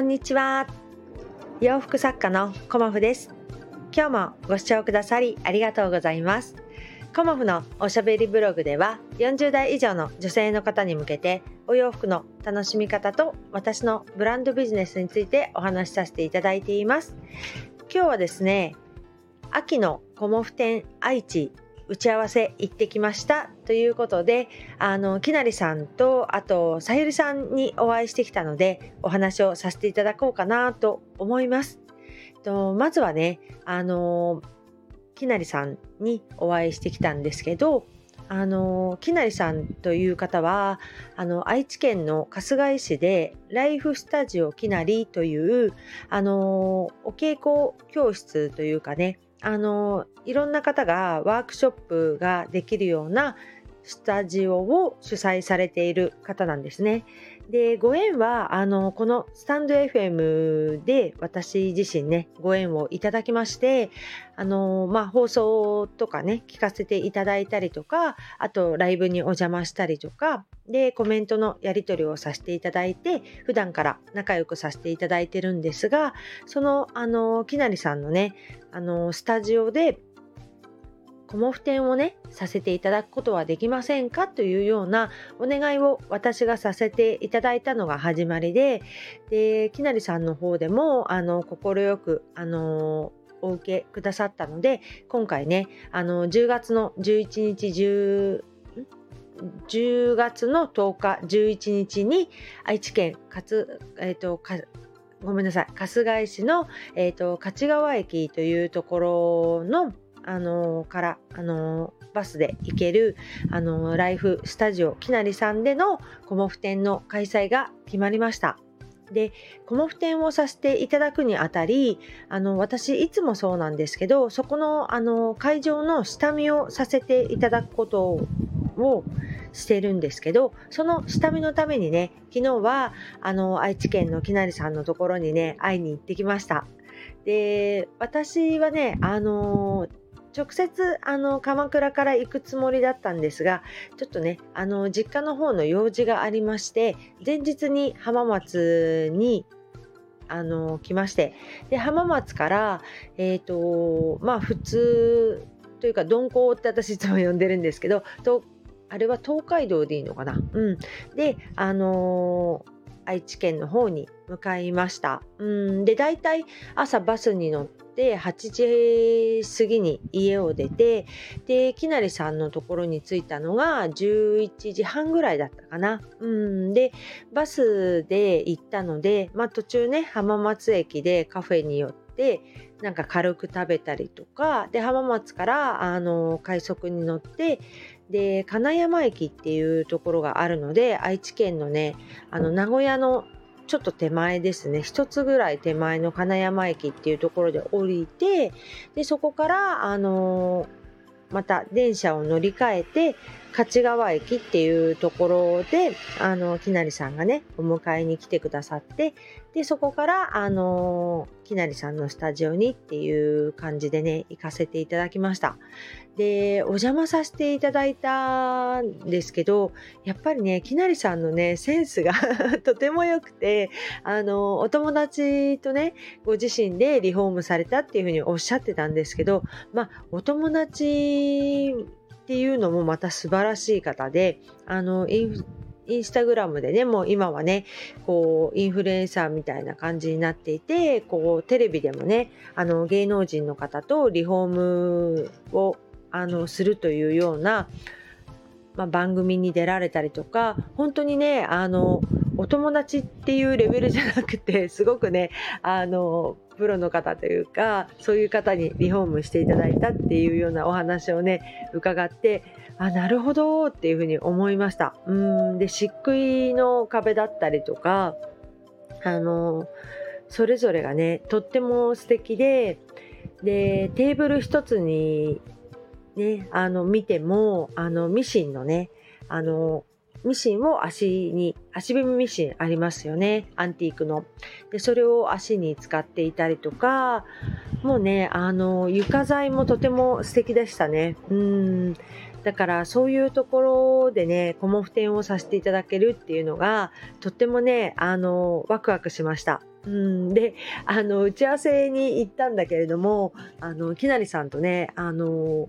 こんにちは。洋服作家のコモフです。今日もご視聴くださりありがとうございます。コモフのおしゃべりブログでは40代以上の女性の方に向けてお洋服の楽しみ方と私のブランドビジネスについてお話しさせていただいています。今日はですね秋のコモフ展愛知打ち合わせ行ってきましたということであのきなりさんとあとさゆりさんにお会いしてきたのでお話をさせていただこうかなと思います。とまずはねあのきなりさんにお会いしてきたんですけどあのきなりさんという方はあの愛知県の春日井市でライフスタジオきなりというあのお稽古教室というかねあのいろんな方がワークショップができるようなスタジオを主催されている方なんですね。でご縁はあのこのスタンド FM で私自身ねご縁をいただきましてあの、まあ、放送とかね聞かせていただいたりとかあとライブにお邪魔したりとかでコメントのやり取りをさせていただいて普段から仲良くさせていただいてるんですがそのあのきなりさんのねあのスタジオでコモフ展をねさせていただくことはできませんかというようなお願いを私がさせていただいたのが始まりでできなりさんの方でもあの快くあのお受けくださったので今回ねあの10月の11日10 10月の10日11日に愛知県勝、えーと、かごめんなさい春日井市の、えーと、と勝川駅というところのあのからあのバスで行けるあのライフスタジオきなりさんでのコモフ展の開催が決まりました。でコモフ展をさせていただくにあたりあの私いつもそうなんですけどそこのあの会場の下見をさせていただくことをしてるんですけどその下見のためにね昨日はあの愛知県のきなりさんのところにね会いに行ってきましたで私はねあの直接あの鎌倉から行くつもりだったんですがちょっとねあの実家の方の用事がありまして前日に浜松にあの来ましてで浜松からえっ、ー、とまあ普通というか鈍行って私いつも呼んでるんですけどとあれは東海道でいいのかな？うん。であの愛知県の方に向かいました。うんで大体朝バスに乗って8時過ぎに家を出てできなりさんのところに着いたのが11時半ぐらいだったかな。うんでバスで行ったので、まあ、途中ね浜松駅でカフェに寄ってなんか軽く食べたりとかで浜松からあの快速に乗ってで金山駅っていうところがあるので愛知県のねあの名古屋のちょっと手前ですね。1つぐらい手前の金山駅っていうところで降りてでそこからあのまた電車を乗り換えて勝川駅っていうところであのきなりさんがねお迎えに来てくださってでそこからあのきなりさんのスタジオにっていう感じでね行かせていただきました。でお邪魔させていただいたんですけどやっぱりねきなりさんのねセンスが とても良くてあのお友達とねご自身でリフォームされたっていうふうにおっしゃってたんですけどまあお友達っていうのもまた素晴らしい方であのインインスタグラムでねもう今はねこうインフルエンサーみたいな感じになっていてこうテレビでもねあの芸能人の方とリフォームをあのするというような、まあ、番組に出られたりとか本当にねあのお友達っていうレベルじゃなくてすごくねあのプロの方というかそういう方にリフォームしていただいたっていうようなお話をね伺ってあなるほどっていうふうに思いました。うんで漆喰の壁だったりとかあのそれぞれがねとっても素敵ででテーブル一つにねあの見てもあのミシンのねあのミシンを足に、足踏みミシンありますよね。アンティークの。で、それを足に使っていたりとか、もうね、あの、床材もとても素敵でしたね。うん。だからそういうところでね、コモフ展をさせていただけるっていうのが、とってもね、あの、ワクワクしました。うんであの打ち合わせに行ったんだけれどもあのきなりさんとねあの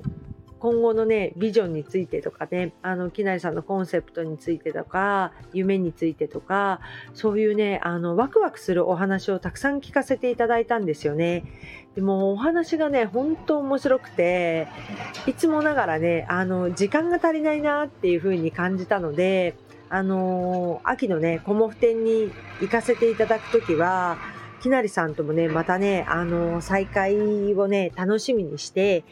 今後のねビジョンについてとかねあのきなりさんのコンセプトについてとか夢についてとかそういうねあのワクワクするお話をたくさん聞かせていただいたんですよね。でもお話がね本当面白くていつもながらねあの時間が足りないなっていう風に感じたのであの秋のねコモフ展に行かせていただく時はきなりさんともねまたねあの再会をね楽しみにして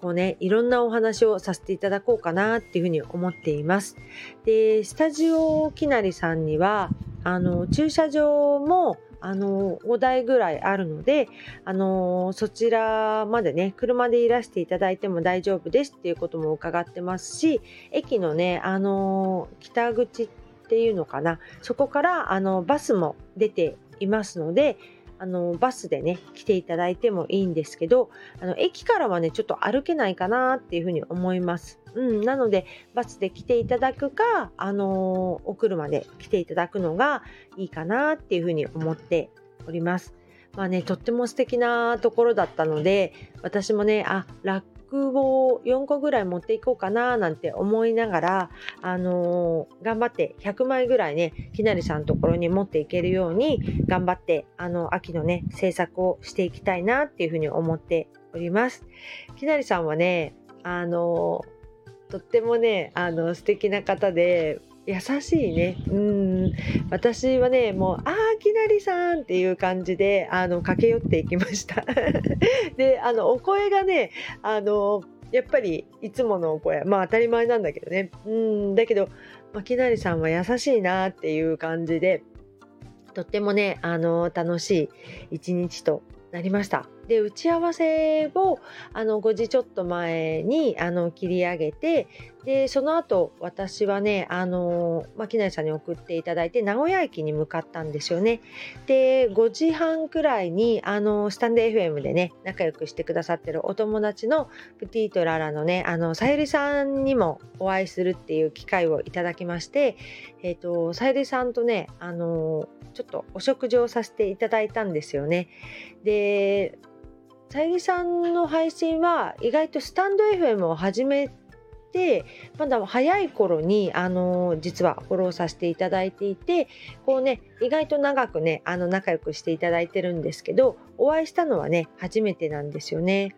こうね、いろんなお話をさせていただこうかなっていうふうに思っています。で、スタジオきなりさんには、あの、駐車場も、あの、5台ぐらいあるので、あの、そちらまでね、車でいらしていただいても大丈夫ですっていうことも伺ってますし、駅のね、あの、北口っていうのかな、そこから、あの、バスも出ていますので、あのバスでね来ていただいてもいいんですけどあの駅からはねちょっと歩けないかなっていうふうに思います。うん、なのでバスで来ていただくか、あのお車で来ていただくのがいいかなっていうふうに思っております。まあね、とっても素敵なところだったので私もねあを4個ぐらい持っていこうかななんて思いながら、あのー、頑張って100枚ぐらいね、きなりさんのところに持っていけるように頑張って、あの、秋のね、制作をしていきたいなっていうふうに思っております。きなりさんはね、あのー、とってもね、あの、素敵な方で、優しいね。うん。私はね、もう、あー、きなりさんっていう感じで、あの、駆け寄っていきました。で、あの、お声がね、あの、やっぱりいつものお声、まあ当たり前なんだけどね。うん、だけど、まあ、きなりさんは優しいなっていう感じで、とってもね、あの、楽しい一日となりました。で打ち合わせをあの5時ちょっと前にあの切り上げてでその後私はねあの牧内さんに送っていただいて名古屋駅に向かったんですよね。で5時半くらいにあのスタンド FM でね仲良くしてくださってるお友達のプティートララのねあのさゆりさんにもお会いするっていう機会をいただきましてえ、ー、とさゆりさんとねあのちょっとお食事をさせていただいたんですよね。でさゆりさんの配信は意外とスタンド FM を始めてまだ早い頃にあの実はフォローさせていただいていてこうね意外と長くねあの仲良くしていただいてるんですけどお会いしたのはね初めてなんですよね。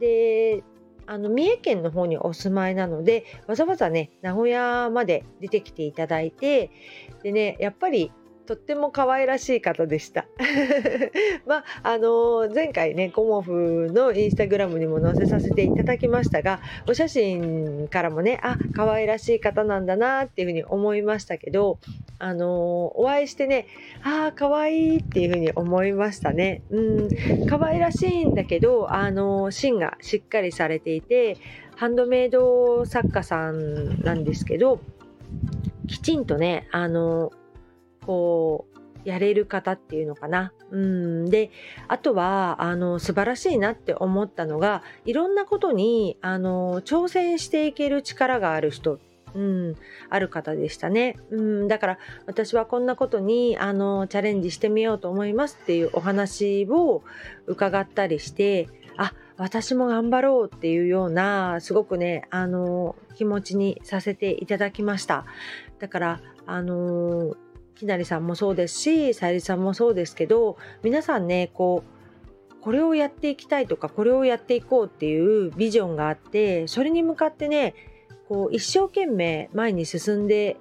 であの三重県の方にお住まいなのでわざわざね名古屋まで出てきていただいてでねやっぱりとっても可愛らしい方でした。まあ、あのー、前回ね、コモフのインスタグラムにも載せさせていただきましたが、お写真からもね、あ、可愛らしい方なんだなっていうふうに思いましたけど、あのー、お会いしてね、ああ、可愛いっていうふうに思いましたね。うん、可愛らしいんだけど、あのー、芯がしっかりされていて、ハンドメイド作家さんなんですけど、きちんとね、あのこうやれる方っていうのかな。うん、であとはあの素晴らしいなって思ったのがいろんなことにあの挑戦していける力がある人。うん、ある方でしたね、うん、だから私はこんなことにあのチャレンジしてみようと思いますっていうお話を伺ったりしてあ私も頑張ろうっていうようなすごくねあの気持ちにさせていただきました。だからあのきなりさんもそうですしさゆりさんもそうですけど皆さんねこうこれをやっていきたいとかこれをやっていこうっていうビジョンがあってそれに向かってねこう一生懸命前に進んで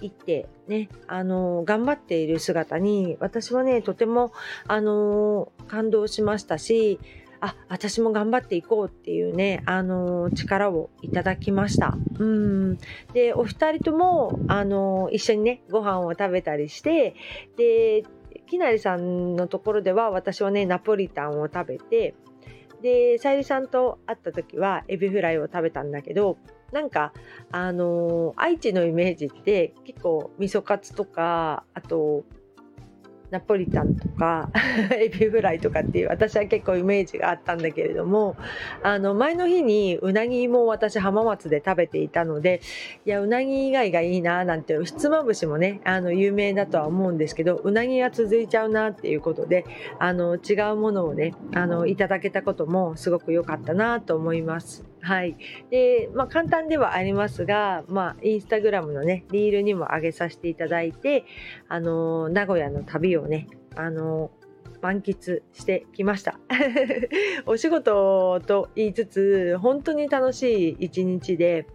いってねあの頑張っている姿に私はねとてもあの感動しましたしあ私も頑張っていこうっていうね、あの力をいただきました。うんでお二人とも、あの一緒にねご飯を食べたりしてできなりさんのところでは私はねナポリタンを食べてでさゆりさんと会った時はエビフライを食べたんだけどなんかあの愛知のイメージって結構味噌カツとかあとナポリタンとか エビフライとかっていう私は結構イメージがあったんだけれどもあの前の日にうなぎも私浜松で食べていたのでいやうなぎ以外がいいななんてひつまぶしもねあの有名だとは思うんですけどうなぎが続いちゃうなっていうことであの違うものをねあのいただけたこともすごく良かったなと思います。はい。で、まあ簡単ではありますが、まあインスタグラムのね、リールにも上げさせていただいて、あの、名古屋の旅をね、あの、満喫してきました お仕事と言いつつ本当に楽しい一日で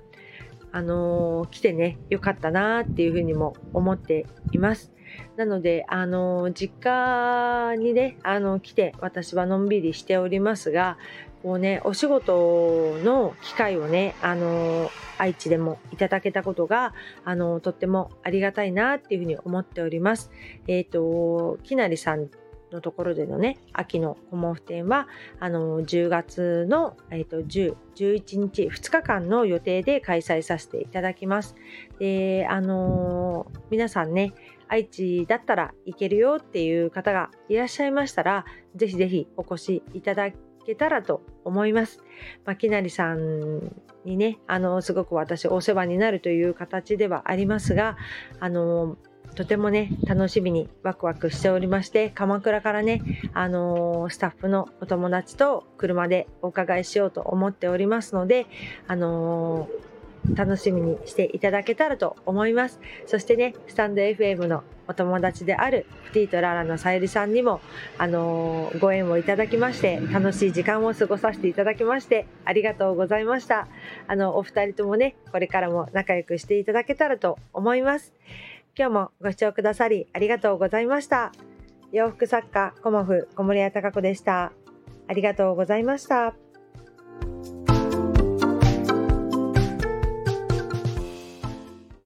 あのー、来てねよかったなっていうふうにも思っていますなのであのー、実家にねあの来て私はのんびりしておりますがこうねお仕事の機会をねあの愛知でもいただけたことがあのとってもありがたいなっていうふうに思っております。えっ、ー、ときなりさんのところでのね秋のコモフ展はあの10月の、えーと、10、11日2日間の予定で開催させていただきます。であの、皆さんね愛知だったら行けるよっていう方がいらっしゃいましたらぜひぜひお越しいただきけたらと思います。まあ、きなりさんにね、あの、すごく私お世話になるという形ではありますが、あの、とてもね、楽しみにワクワクしておりまして、鎌倉からね、あのスタッフのお友達と車でお伺いしようと思っておりますので、あの楽しみにしていただけたらと思います。そしてね、スタンド FM のお友達であるプティとララのさゆりさんにも、あのー、ご縁をいただきまして、楽しい時間を過ごさせていただきまして、ありがとうございました。あの、お二人ともね、これからも仲良くしていただけたらと思います。今日もご視聴くださりありがとうございました。洋服作家、コモフ、小森屋隆子でした。ありがとうございました。